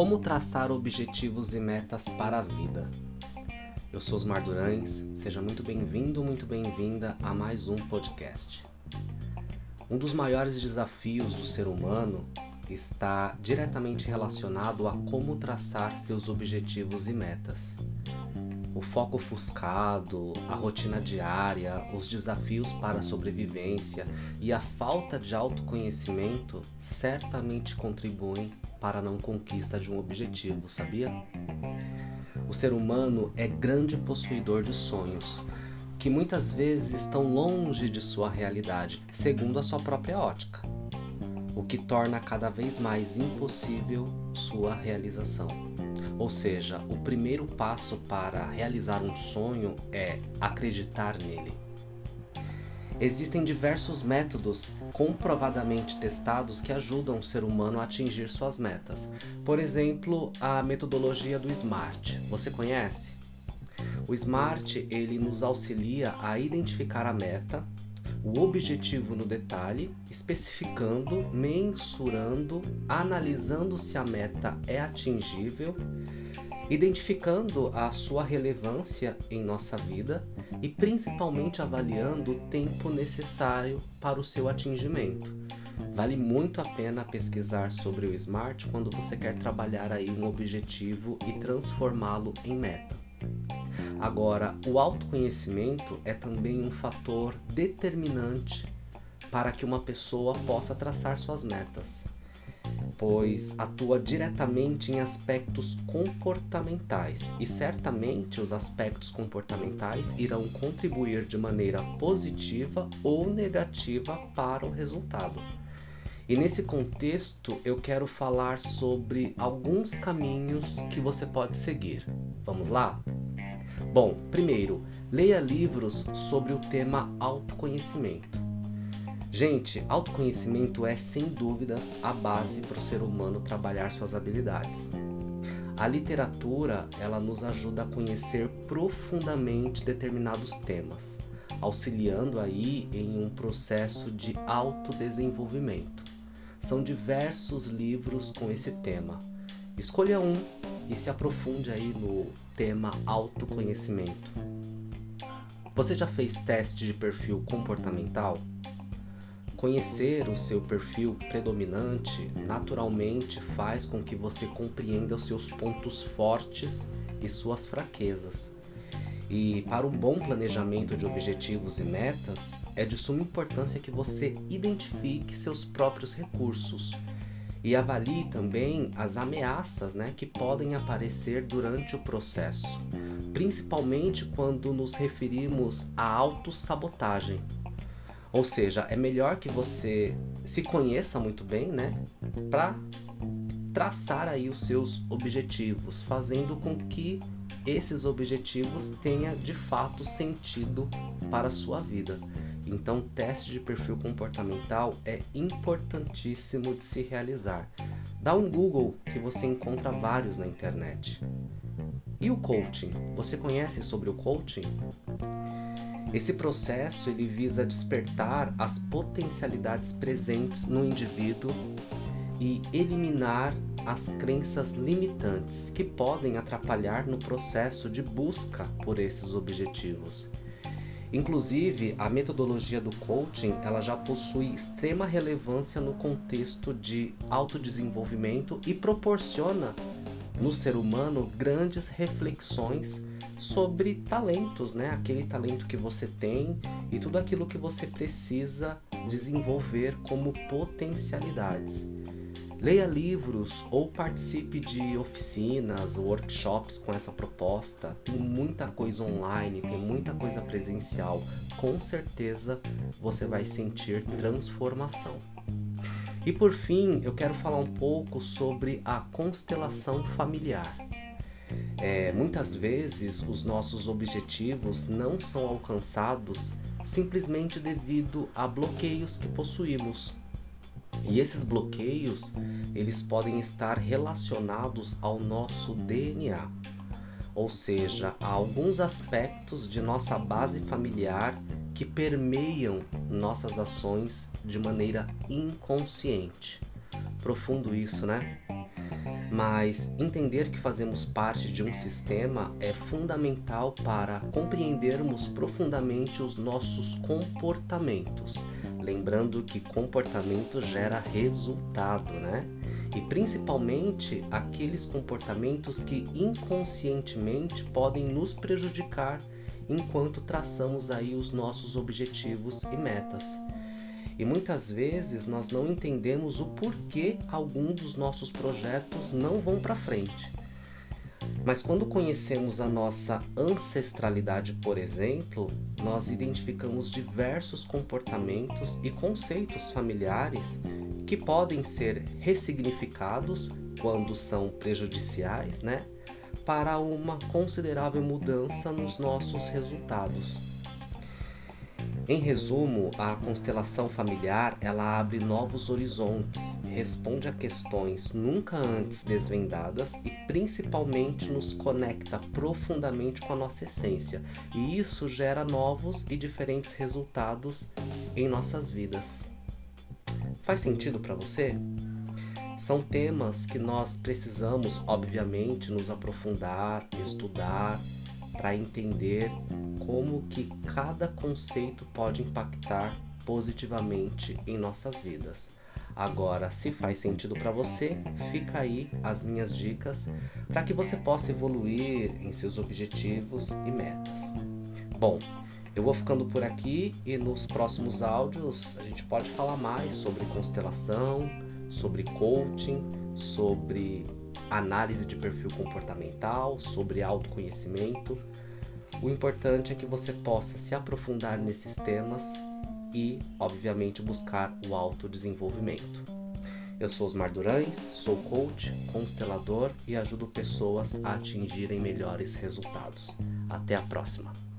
Como traçar objetivos e metas para a vida? Eu sou Osmar Durães, seja muito bem-vindo, muito bem-vinda a mais um podcast. Um dos maiores desafios do ser humano está diretamente relacionado a como traçar seus objetivos e metas. O foco ofuscado, a rotina diária, os desafios para a sobrevivência e a falta de autoconhecimento certamente contribuem para a não conquista de um objetivo, sabia? O ser humano é grande possuidor de sonhos, que muitas vezes estão longe de sua realidade, segundo a sua própria ótica, o que torna cada vez mais impossível sua realização. Ou seja, o primeiro passo para realizar um sonho é acreditar nele. Existem diversos métodos comprovadamente testados que ajudam o ser humano a atingir suas metas. Por exemplo, a metodologia do SMART. Você conhece? O SMART ele nos auxilia a identificar a meta, o objetivo no detalhe, especificando, mensurando, analisando se a meta é atingível, identificando a sua relevância em nossa vida e principalmente avaliando o tempo necessário para o seu atingimento. Vale muito a pena pesquisar sobre o SMART quando você quer trabalhar aí um objetivo e transformá-lo em meta. Agora, o autoconhecimento é também um fator determinante para que uma pessoa possa traçar suas metas, pois atua diretamente em aspectos comportamentais e certamente os aspectos comportamentais irão contribuir de maneira positiva ou negativa para o resultado. E nesse contexto eu quero falar sobre alguns caminhos que você pode seguir. Vamos lá? Bom, primeiro, leia livros sobre o tema autoconhecimento. Gente, autoconhecimento é sem dúvidas a base para o ser humano trabalhar suas habilidades. A literatura, ela nos ajuda a conhecer profundamente determinados temas, auxiliando aí em um processo de autodesenvolvimento. São diversos livros com esse tema. Escolha um e se aprofunde aí no tema autoconhecimento. Você já fez teste de perfil comportamental? Conhecer o seu perfil predominante naturalmente faz com que você compreenda os seus pontos fortes e suas fraquezas. E para um bom planejamento de objetivos e metas, é de suma importância que você identifique seus próprios recursos e avalie também as ameaças né, que podem aparecer durante o processo, principalmente quando nos referimos à autossabotagem. Ou seja, é melhor que você se conheça muito bem, né, para traçar aí os seus objetivos, fazendo com que esses objetivos tenham de fato sentido para a sua vida. Então, teste de perfil comportamental é importantíssimo de se realizar. Dá um Google que você encontra vários na internet. E o coaching? Você conhece sobre o coaching? Esse processo ele visa despertar as potencialidades presentes no indivíduo e eliminar as crenças limitantes que podem atrapalhar no processo de busca por esses objetivos. Inclusive, a metodologia do coaching ela já possui extrema relevância no contexto de autodesenvolvimento e proporciona no ser humano grandes reflexões sobre talentos, né? Aquele talento que você tem e tudo aquilo que você precisa desenvolver como potencialidades. Leia livros ou participe de oficinas, workshops com essa proposta. Tem muita coisa online, tem muita coisa presencial. Com certeza você vai sentir transformação. E por fim, eu quero falar um pouco sobre a constelação familiar. É, muitas vezes os nossos objetivos não são alcançados simplesmente devido a bloqueios que possuímos e esses bloqueios, eles podem estar relacionados ao nosso DNA, ou seja, a alguns aspectos de nossa base familiar que permeiam nossas ações de maneira inconsciente. Profundo isso, né? mas entender que fazemos parte de um sistema é fundamental para compreendermos profundamente os nossos comportamentos. Lembrando que comportamento gera resultado, né? E principalmente aqueles comportamentos que inconscientemente podem nos prejudicar enquanto traçamos aí os nossos objetivos e metas. E muitas vezes nós não entendemos o porquê algum dos nossos projetos não vão para frente. Mas quando conhecemos a nossa ancestralidade, por exemplo, nós identificamos diversos comportamentos e conceitos familiares que podem ser ressignificados quando são prejudiciais, né? Para uma considerável mudança nos nossos resultados. Em resumo, a constelação familiar ela abre novos horizontes, responde a questões nunca antes desvendadas e principalmente nos conecta profundamente com a nossa essência. E isso gera novos e diferentes resultados em nossas vidas. Faz sentido para você? São temas que nós precisamos, obviamente, nos aprofundar, estudar para entender como que cada conceito pode impactar positivamente em nossas vidas. Agora, se faz sentido para você, fica aí as minhas dicas para que você possa evoluir em seus objetivos e metas. Bom, eu vou ficando por aqui e nos próximos áudios a gente pode falar mais sobre constelação, sobre coaching, sobre análise de perfil comportamental, sobre autoconhecimento. O importante é que você possa se aprofundar nesses temas e, obviamente, buscar o autodesenvolvimento. Eu sou Osmar Durães, sou coach, constelador e ajudo pessoas a atingirem melhores resultados. Até a próxima!